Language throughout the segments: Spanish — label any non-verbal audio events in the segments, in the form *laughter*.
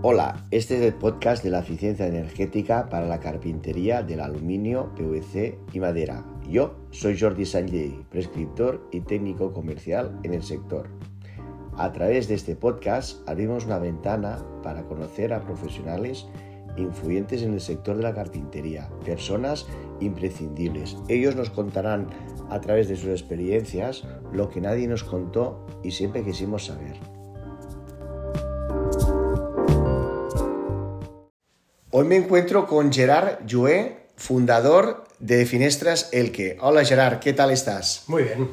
Hola, este es el podcast de la eficiencia energética para la carpintería del aluminio, PVC y madera. Yo soy Jordi Sanjay, prescriptor y técnico comercial en el sector. A través de este podcast abrimos una ventana para conocer a profesionales influyentes en el sector de la carpintería, personas imprescindibles. Ellos nos contarán a través de sus experiencias lo que nadie nos contó y siempre quisimos saber. Hoy me encuentro con Gerard Joué, fundador de Finestras Elque. Hola Gerard, ¿qué tal estás? Muy bien.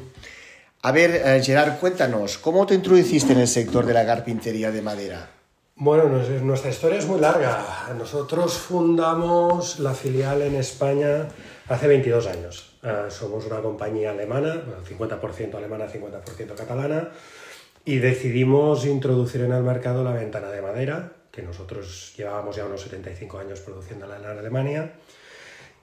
A ver, eh, Gerard, cuéntanos, ¿cómo te introduciste en el sector de la carpintería de madera? Bueno, nuestra historia es muy larga. Nosotros fundamos la filial en España hace 22 años. Eh, somos una compañía alemana, 50% alemana, 50% catalana, y decidimos introducir en el mercado la ventana de madera, que nosotros llevábamos ya unos 75 años produciéndola en Alemania.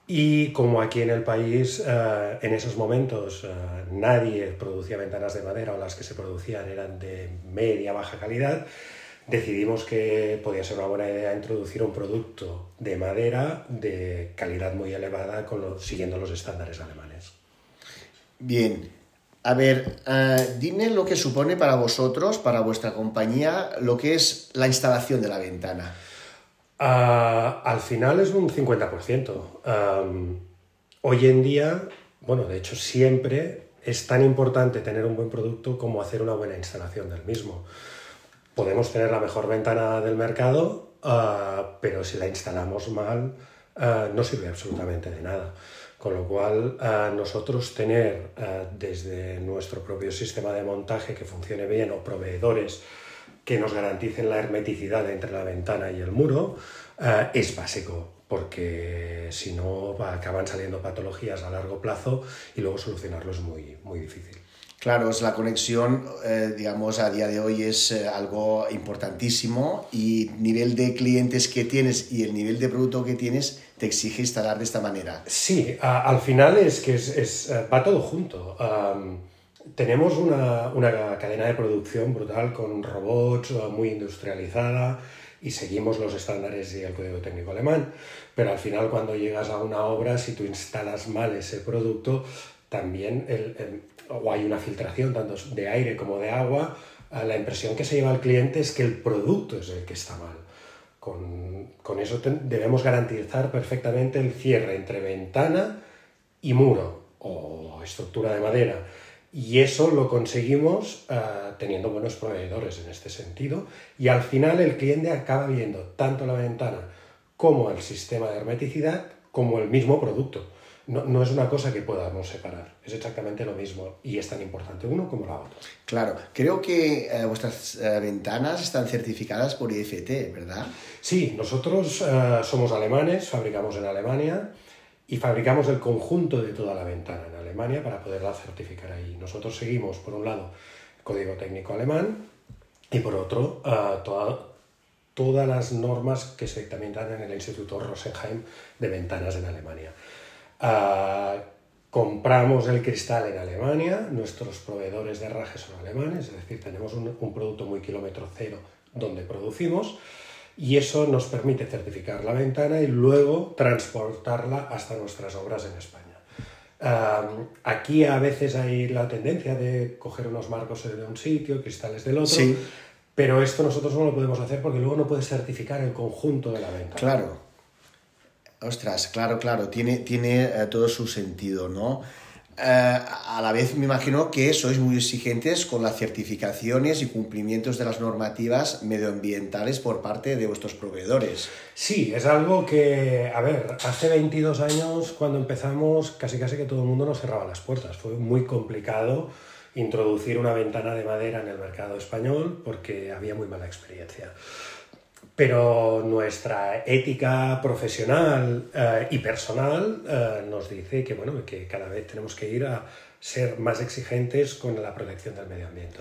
Y como aquí en el país, eh, en esos momentos, eh, nadie producía ventanas de madera o las que se producían eran de media, baja calidad, decidimos que podía ser una buena idea introducir un producto de madera de calidad muy elevada siguiendo los estándares alemanes. Bien, a ver, eh, dime lo que supone para vosotros, para vuestra compañía, lo que es la instalación de la ventana. Ah, al final es un 50%. hoy en día, bueno, de hecho siempre es tan importante tener un buen producto como hacer una buena instalación del mismo. Podemos tener la mejor ventana del mercado, ah, pero si la instalamos mal, ah, no sirve absolutamente de nada. Con lo cual, nosotros tener desde nuestro propio sistema de montaje que funcione bien o proveedores que nos garanticen la hermeticidad entre la ventana y el muro eh, es básico, porque si no acaban saliendo patologías a largo plazo y luego solucionarlo es muy, muy difícil. Claro, es la conexión, eh, digamos, a día de hoy es eh, algo importantísimo y nivel de clientes que tienes y el nivel de producto que tienes te exige instalar de esta manera. Sí, al final es que es, eh, va todo junto. tenemos una, una, cadena de producción brutal con robots, muy industrializada y seguimos los estándares y el código técnico alemán, pero al final cuando llegas a una obra, si tú instalas mal ese producto, también el o hay una filtración tanto de aire como de agua, la impresión que se lleva al cliente es que el producto es el que está mal. Con, con eso debemos garantizar perfectamente el cierre entre ventana y muro o estructura de madera. Y eso lo conseguimos uh, teniendo buenos proveedores en este sentido. Y al final el cliente acaba viendo tanto la ventana como el sistema de hermeticidad como el mismo producto no, es una cosa que podamos separar, es exactamente lo mismo y es tan importante uno como la otra. Claro, creo que eh, vuestras eh, ventanas están certificadas por IFT, ¿verdad? Sí, nosotros eh, somos alemanes, fabricamos en Alemania y fabricamos el conjunto de toda la ventana en Alemania para poderla certificar ahí. Nosotros seguimos, por un lado, el código técnico alemán y por otro, todas las normas que se dictaminan en el Instituto Rosenheim de Ventanas en Alemania. Ah, compramos el cristal en Alemania, nuestros proveedores de herraje son alemanes, es decir, tenemos un, producto muy kilómetro cero donde producimos y eso nos permite certificar la ventana y luego transportarla hasta nuestras obras en España. aquí a veces hay la tendencia de coger unos marcos de un sitio, cristales del otro, pero esto nosotros no lo podemos hacer porque luego no puedes certificar el conjunto de la ventana. Claro. Ostras, claro, claro, tiene, tiene eh, todo su sentido, ¿no? Eh, a la vez me imagino que sois muy exigentes con las certificaciones y cumplimientos de las normativas medioambientales por parte de vuestros proveedores. Sí, es algo que, a ver, hace 22 años cuando empezamos casi casi que todo el mundo nos cerraba las puertas. Fue muy complicado introducir una ventana de madera en el mercado español porque había muy mala experiencia pero nuestra ética profesional eh, y personal eh, nos dice que, bueno, que cada vez tenemos que ir a ser más exigentes con la protección del medio ambiente.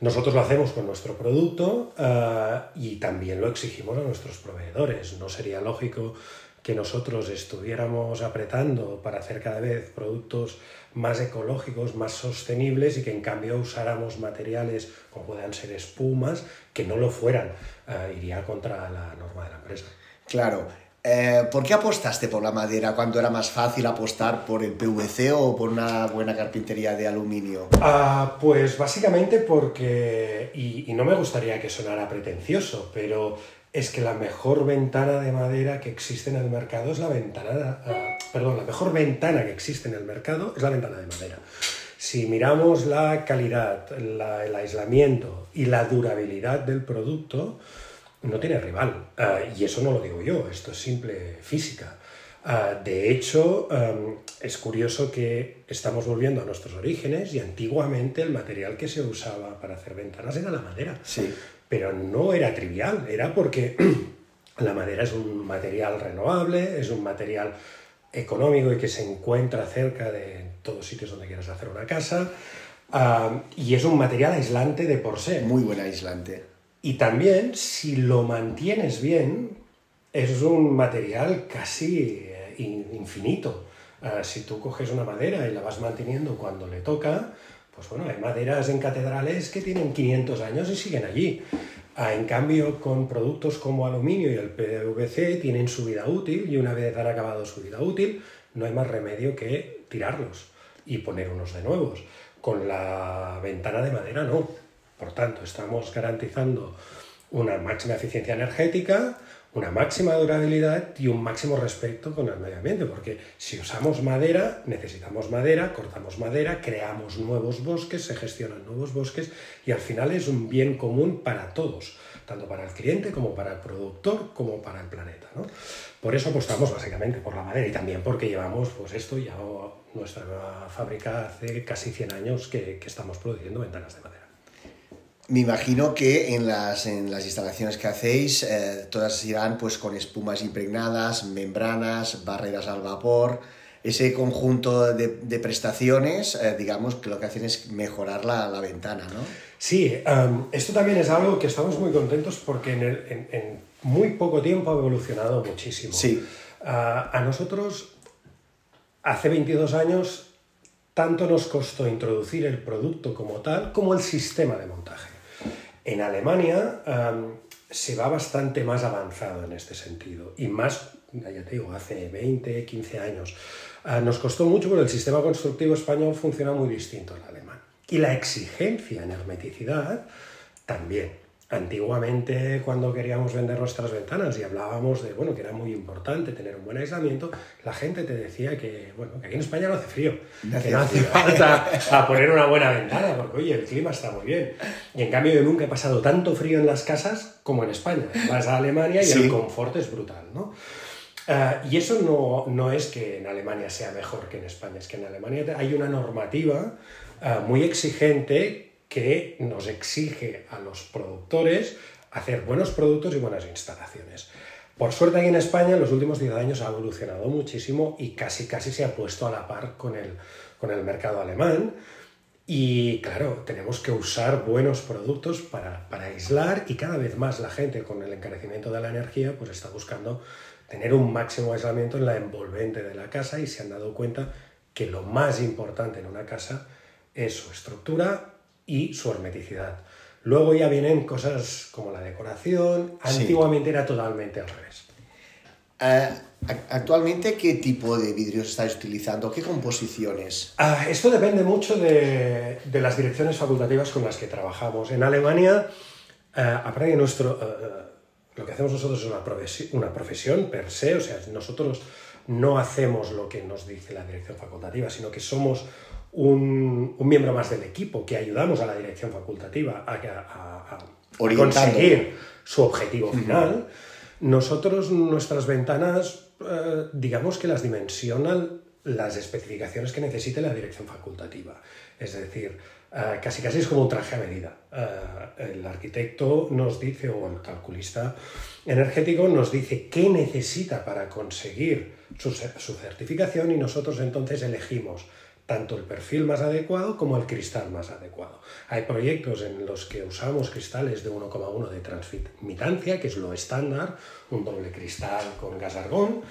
Nosotros lo hacemos con nuestro producto eh, y también lo exigimos a nuestros proveedores. No sería lógico que nosotros estuviéramos apretando para hacer cada vez productos más ecológicos, más sostenibles y que en cambio usáramos materiales como puedan ser espumas que no lo fueran. Eh, iría contra la norma de la empresa. Claro. Eh, ¿Por qué apostaste por la madera cuando era más fácil apostar por el PVC o por una buena carpintería de aluminio? Ah, pues básicamente porque, y, y no me gustaría que sonara pretencioso, pero es que la mejor ventana de madera que existe en el mercado es la ventana, ah, perdón, la mejor ventana que existe en el mercado es la ventana de madera. Si miramos la calidad, el aislamiento y la durabilidad del producto, no tiene rival. Ah, y eso no lo digo yo, esto es simple física. Ah, de hecho, es curioso que estamos volviendo a nuestros orígenes y antiguamente el material que se usaba para hacer ventanas era la madera. Sí pero no era trivial, era porque *clears throat* la madera es un material renovable, es un material económico y que se encuentra cerca de todos sitios donde quieras hacer una casa, ah, y es un material aislante de por sí. Muy buen aislante. Y también, si lo mantienes bien, es un material casi eh, infinito. Ah, si tú coges una madera y la vas manteniendo cuando le toca, pues bueno, hay maderas en catedrales que tienen 500 años y siguen allí. Ah, en cambio, con productos como aluminio y el PVC tienen su vida útil y una vez han acabado su vida útil, no hay más remedio que tirarlos y poner unos de nuevos. Con la ventana de madera no. Por tanto, estamos garantizando una máxima eficiencia energética, una máxima durabilidad y un máximo respeto con el medio ambiente, porque si usamos madera, necesitamos madera, cortamos madera, creamos nuevos bosques, se gestionan nuevos bosques y al final es un bien común para todos, tanto para el cliente como para el productor como para el planeta. ¿no? Por eso apostamos básicamente por la madera y también porque llevamos pues esto ya nuestra fábrica hace casi 100 años que, que estamos produciendo ventanas de madera. Me imagino que en las, en las instalaciones que hacéis eh, todas irán pues con espumas impregnadas, membranas, barreras al vapor. Ese conjunto de, de prestaciones, eh, digamos, que lo que hacen es mejorar la, la ventana, ¿no? Sí, um, esto también es algo que estamos muy contentos porque en, el, en, en muy poco tiempo ha evolucionado muchísimo. Sí. Uh, a nosotros, hace 22 años, tanto nos costó introducir el producto como tal, como el sistema de montaje. En Alemania se va bastante más avanzado en este sentido y más, ya te digo, hace 20, 15 años. Ah, nos costó mucho porque el sistema constructivo español funciona muy distinto al alemán. Y la exigencia en hermeticidad también. Antiguamente, cuando queríamos vender nuestras ventanas y hablábamos de bueno, que era muy importante tener un buen aislamiento, la gente te decía que, bueno, que aquí en España no hace frío, que no hace falta a poner una buena ventana, porque oye, el clima está muy bien. Y en cambio, yo nunca he pasado tanto frío en las casas como en España. Vas a Alemania y sí. el confort es brutal, ¿no? Uh, y eso no, no, es que en Alemania sea mejor que en España, es que en Alemania hay una normativa uh, muy exigente que nos exige a los productores hacer buenos productos y buenas instalaciones. Por suerte aquí en España en los últimos 10 años ha evolucionado muchísimo y casi casi se ha puesto a la par con el, con el mercado alemán. Y claro, tenemos que usar buenos productos para, para, aislar y cada vez más la gente con el encarecimiento de la energía pues está buscando tener un máximo aislamiento en la envolvente de la casa y se han dado cuenta que lo más importante en una casa es su estructura y su hermeticidad. Luego ya vienen cosas como la decoración. Antiguamente sí. era totalmente al revés. Uh, actualmente, ¿qué tipo de vidrios estáis utilizando? ¿Qué composiciones? Uh, esto depende mucho de, de, las direcciones facultativas con las que trabajamos. En Alemania, uh, aparte de nuestro, lo que hacemos nosotros es una profesión, una profesión per se, o sea, nosotros no hacemos lo que nos dice la dirección facultativa, sino que somos un, un, miembro más del equipo, que ayudamos a la dirección facultativa a, a, a conseguir su objetivo final, uh -huh. nosotros nuestras ventanas, eh, digamos que las dimensionan las especificaciones que necesite la dirección facultativa. Es decir, eh, casi casi es como un traje a medida. Eh, el arquitecto nos dice, o el calculista energético nos dice qué necesita para conseguir su, su certificación y nosotros entonces elegimos tanto el perfil más adecuado como el cristal más adecuado. Hay proyectos en los que usamos cristales de 1,1 de transmitancia, que es lo estándar, un doble cristal con gas argón,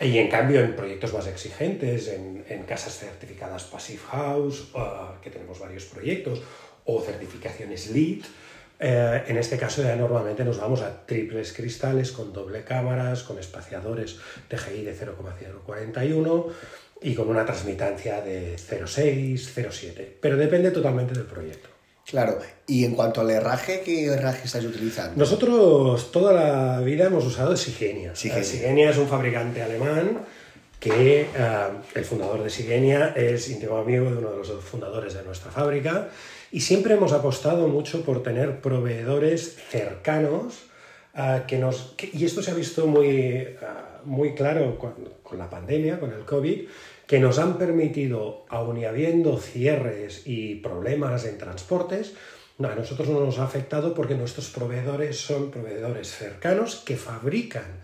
Y en cambio, en proyectos más exigentes, en, casas certificadas Passive House, uh, que tenemos varios proyectos, o certificaciones LEED, eh, en este caso ya normalmente nos vamos a triples cristales con doble cámaras, con espaciadores TGI de 0,041 y con una transmitancia de 0,6, 0,7. Pero depende totalmente del proyecto. Claro, y en cuanto al herraje, ¿qué herraje estás utilizando? Nosotros toda la vida hemos usado Sigenia. Sigenia, Sigenia es un fabricante alemán que eh, el fundador de Sigenia es íntimo amigo de uno de los fundadores de nuestra fábrica y siempre hemos apostado mucho por tener proveedores cercanos uh, que nos... y esto se ha visto muy, uh, muy claro con, la pandemia, con el COVID, que nos han permitido, aun y habiendo cierres y problemas en transportes, a nosotros no nos ha afectado porque nuestros proveedores son proveedores cercanos que fabrican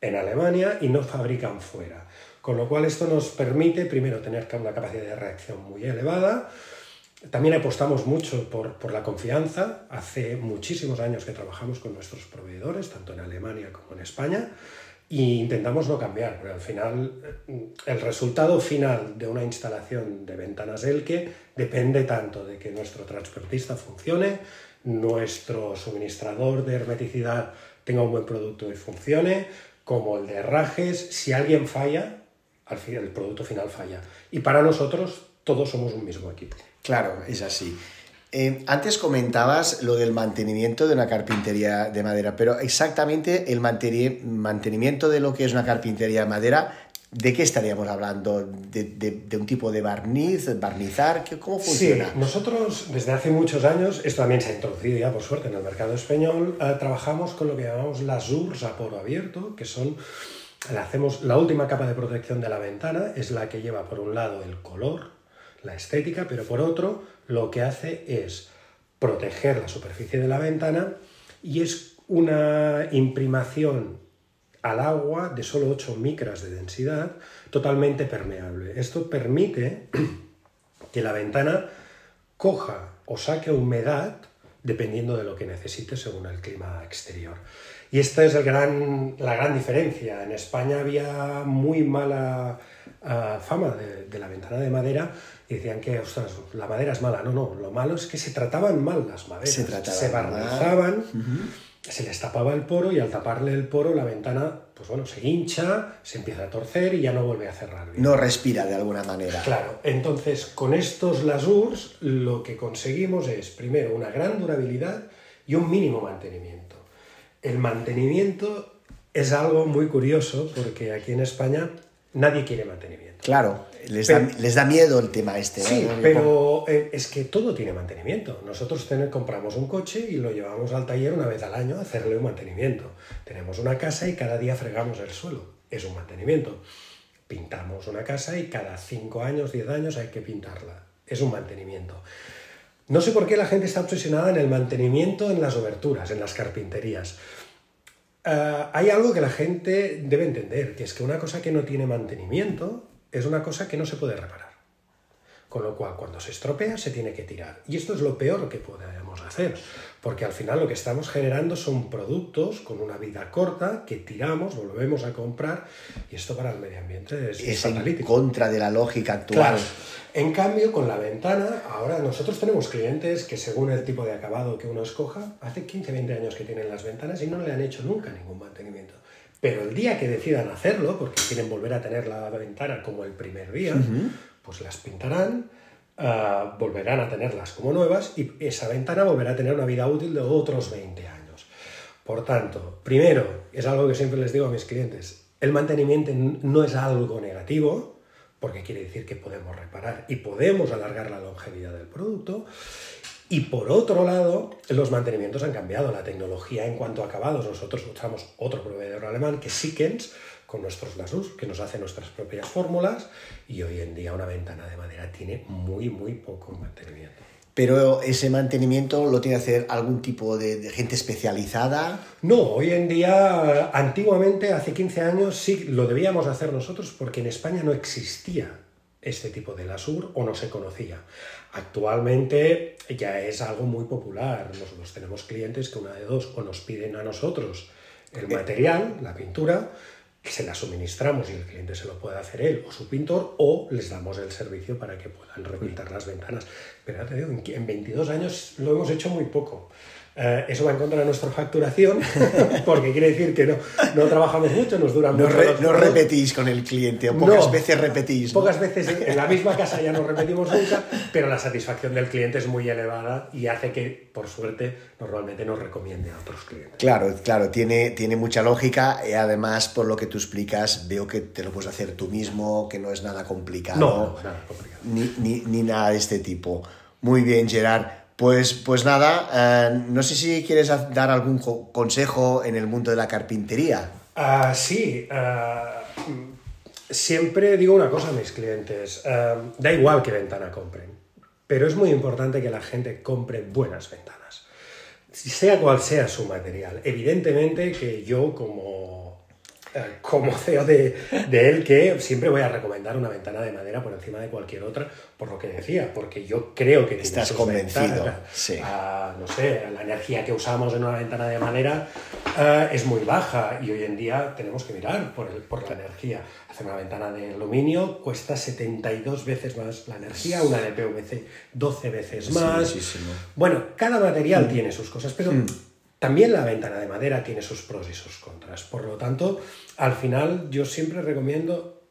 en Alemania y no fabrican fuera. Con lo cual esto nos permite, primero, tener una capacidad de reacción muy elevada, también apostamos mucho por, por, la confianza. Hace muchísimos años que trabajamos con nuestros proveedores, tanto en Alemania como en España, e intentamos no cambiar, pero al final eh, el resultado final de una instalación de ventanas Elke depende tanto de que nuestro transportista funcione, nuestro suministrador de hermeticidad tenga un buen producto y funcione, como el de herrajes. Si alguien falla, al final el producto final falla. Y para nosotros todos somos un mismo equipo. Claro, es así. Eh, antes comentabas lo del mantenimiento de una carpintería de madera, pero exactamente el mantenimiento de lo que es una carpintería de madera, ¿de qué estaríamos hablando? ¿De, un tipo de barniz, barnizar? ¿Cómo funciona? Sí, nosotros desde hace muchos años, esto también se ha introducido ya por suerte en el mercado español, eh, trabajamos con lo que llamamos las URS a poro abierto, que son hacemos la última capa de protección de la ventana, es la que lleva por un lado el color, la estética, pero por otro lo que hace es proteger la superficie de la ventana y es una imprimación al agua de solo 8 micras de densidad, totalmente permeable. Esto permite *clears throat* que la ventana coja o saque humedad dependiendo de lo que necesite según el clima exterior. Y esta es el gran, la gran diferencia. En España había muy mala uh, fama de, de, la ventana de madera y decían que, ostras, la madera es mala. No, no, lo malo es que se trataban mal las maderas. Se, se barnizaban, uh -huh. se les tapaba el poro y al taparle el poro la ventana, pues bueno, se hincha, se empieza a torcer y ya no vuelve a cerrar. Bien. No respira de alguna manera. Claro, entonces con estos lasurs lo que conseguimos es, primero, una gran durabilidad y un mínimo mantenimiento. El mantenimiento es algo muy curioso porque aquí en España nadie quiere mantenimiento. Claro, les, pero, da, les da, miedo el tema este. Sí, ¿no? pero eh, es que todo tiene mantenimiento. Nosotros tener, compramos un coche y lo llevamos al taller una vez al año a hacerle un mantenimiento. Tenemos una casa y cada día fregamos el suelo. Es un mantenimiento. Pintamos una casa y cada 5 años, 10 años hay que pintarla. Es un mantenimiento. No sé por qué la gente está obsesionada en el mantenimiento en las oberturas, en las carpinterías. Uh, hay algo que la gente debe entender, que es que una cosa que no tiene mantenimiento es una cosa que no se puede reparar. Con lo cual, cuando se estropea, se tiene que tirar. Y esto es lo peor que podemos hacer, porque al final lo que estamos generando son productos con una vida corta que tiramos, volvemos a comprar, y esto para el medio ambiente es, es en contra de la lógica actual. Claro. En cambio, con la ventana, ahora nosotros tenemos clientes que según el tipo de acabado que uno escoja, hace 15, 20 años que tienen las ventanas y no le han hecho nunca ningún mantenimiento. Pero el día que decidan hacerlo, porque quieren volver a tener la ventana como el primer día, uh -huh. pues las pintarán, uh, volverán a tenerlas como nuevas y esa ventana volverá a tener una vida útil de otros 20 años. Por tanto, primero, es algo que siempre les digo a mis clientes, el mantenimiento no es algo negativo, porque quiere decir que podemos reparar y podemos alargar la longevidad del producto. Y por otro lado, los mantenimientos han cambiado, la tecnología en cuanto a acabados. Nosotros usamos otro proveedor alemán que Siemens, con nuestros Lasus, que nos hace nuestras propias fórmulas, y hoy en día una ventana de madera tiene muy, muy poco mantenimiento. Pero ese mantenimiento lo tiene que hacer algún tipo de, de, gente especializada. No, hoy en día, antiguamente, hace 15 años, sí lo debíamos hacer nosotros porque en España no existía este tipo de lasur o no se conocía. Actualmente ya es algo muy popular. Nosotros tenemos clientes que una de dos o nos piden a nosotros el material, la pintura, se las suministramos y el cliente se lo puede hacer él o su pintor, o les damos el servicio para que puedan repintar las ventanas. Pero ya te digo, en 22 años lo hemos hecho muy poco. Eh, eso va en contra de nuestra facturación, *laughs* porque quiere decir que no, no trabajamos mucho, nos duran no no repetís con el cliente, o pocas veces repetís. Pocas veces en, la misma casa ya no repetimos nunca, pero la satisfacción del cliente es muy elevada y hace que, por suerte, normalmente nos recomiende a otros clientes. Claro, claro, tiene, tiene mucha lógica y además, por lo que tú explicas, veo que te lo puedes hacer tú mismo, que no es nada complicado. No, nada complicado. Ni, ni, ni nada de este tipo. Muy bien, Gerard. Pues, pues nada, eh, no sé si quieres dar algún consejo en el mundo de la carpintería. Uh, sí, uh, siempre digo una cosa a mis clientes, uh, da igual qué ventana compren, pero es muy importante que la gente compre buenas ventanas, sea cual sea su material. Evidentemente que yo como como CEO de, de, él que siempre voy a recomendar una ventana de madera por encima de cualquier otra, por lo que decía, porque yo creo que estás convencido. Sí. No sé, la energía que usamos en una ventana de madera uh, es muy baja y hoy en día tenemos que mirar por, el, por la energía. Hacer una ventana de aluminio cuesta 72 veces más la energía, una de PVC 12 veces más. Sí, bueno, cada material mm. tiene sus cosas, pero mm. También la ventana de madera tiene sus pros y sus contras. Por lo tanto, al final yo siempre recomiendo,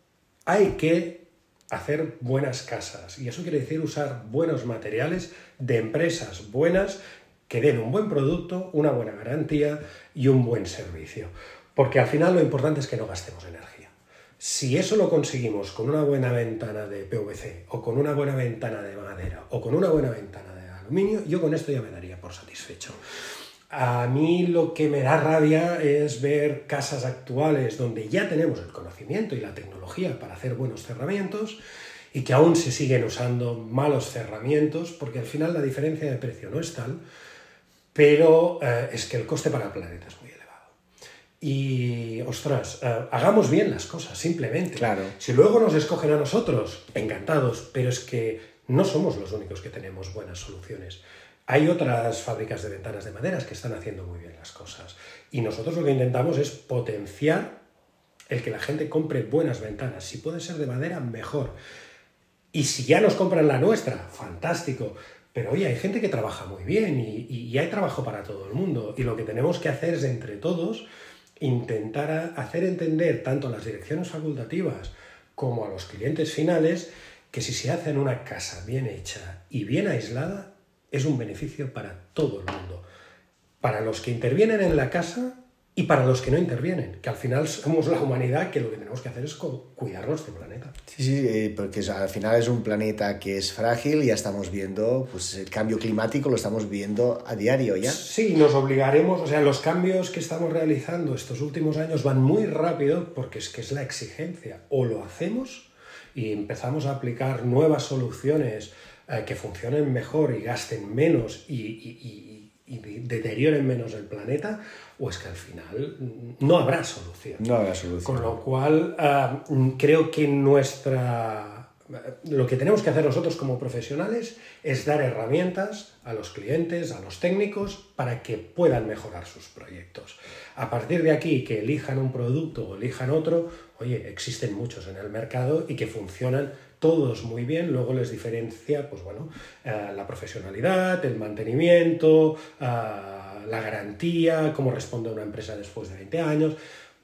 hay que hacer buenas casas. Y eso quiere decir usar buenos materiales de empresas buenas que den un buen producto, una buena garantía y un buen servicio. Porque al final lo importante es que no gastemos energía. Si eso lo conseguimos con una buena ventana de PVC o con una buena ventana de madera o con una buena ventana de aluminio, yo con esto ya me daría por satisfecho. A mí lo que me da rabia es ver casas actuales donde ya tenemos el conocimiento y la tecnología para hacer buenos cerramientos y que aún se siguen usando malos cerramientos, porque al final la diferencia de precio no es tal, pero eh, es que el coste para el planeta es muy elevado. Y, ostras, eh, hagamos bien las cosas, simplemente. Claro. Si luego nos escogen a nosotros, encantados, pero es que no somos los únicos que tenemos buenas soluciones. Hay otras fábricas de ventanas de maderas que están haciendo muy bien las cosas. Y nosotros lo que intentamos es potenciar el que la gente compre buenas ventanas. Si puede ser de madera, mejor. Y si ya nos compran la nuestra, fantástico. Pero oye, hay gente que trabaja muy bien y, y, hay trabajo para todo el mundo. Y lo que tenemos que hacer es, entre todos, intentar hacer entender tanto a las direcciones facultativas como a los clientes finales que si se hace en una casa bien hecha y bien aislada, es un beneficio para todo el mundo. Para los que intervienen en la casa y para los que no intervienen, que al final somos la humanidad que lo que tenemos que hacer es cuidar nuestro planeta. Sí, sí, eh, porque al final es un planeta que es frágil y ya estamos viendo, pues el cambio climático lo estamos viendo a diario ya. Sí, nos obligaremos, o sea, los cambios que estamos realizando estos últimos años van muy rápido porque es que es la exigencia. O lo hacemos y empezamos a aplicar nuevas soluciones eh, que funcionen mejor y gasten menos y, deterioren menos el planeta, o es que al final no habrá solución. No habrá solución. Con lo cual, eh, creo que nuestra lo que tenemos que hacer nosotros como profesionales es dar herramientas a los clientes, a los técnicos, para que puedan mejorar sus proyectos. A partir de aquí, que elijan un producto o elijan otro, oye, existen muchos en el mercado y que funcionan todos muy bien, luego les diferencia, pues bueno, eh, la profesionalidad, el mantenimiento, eh, la garantía, cómo responde una empresa después de 20 años.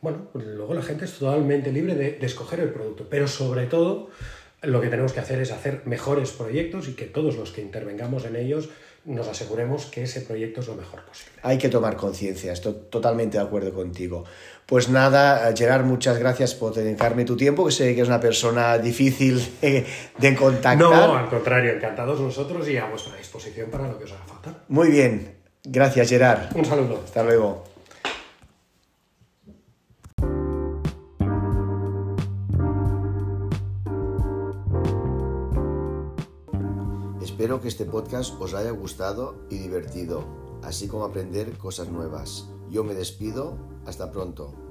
Bueno, pues luego la gente es totalmente libre de, de escoger el producto, pero sobre todo lo que tenemos que hacer es hacer mejores proyectos y que todos los que intervengamos en ellos nos aseguremos que ese proyecto es lo mejor posible. Hay que tomar conciencia, estoy totalmente de acuerdo contigo. Pues nada, Gerard, muchas gracias por dedicarme tu tiempo, que sé que es una persona difícil de contactar. No, al contrario, encantados nosotros y a vuestra disposición para lo que os haga falta. Muy bien, gracias Gerard. Un saludo. Hasta luego. Espero que este podcast os haya gustado y divertido, así como aprender cosas nuevas. Yo me despido, hasta pronto.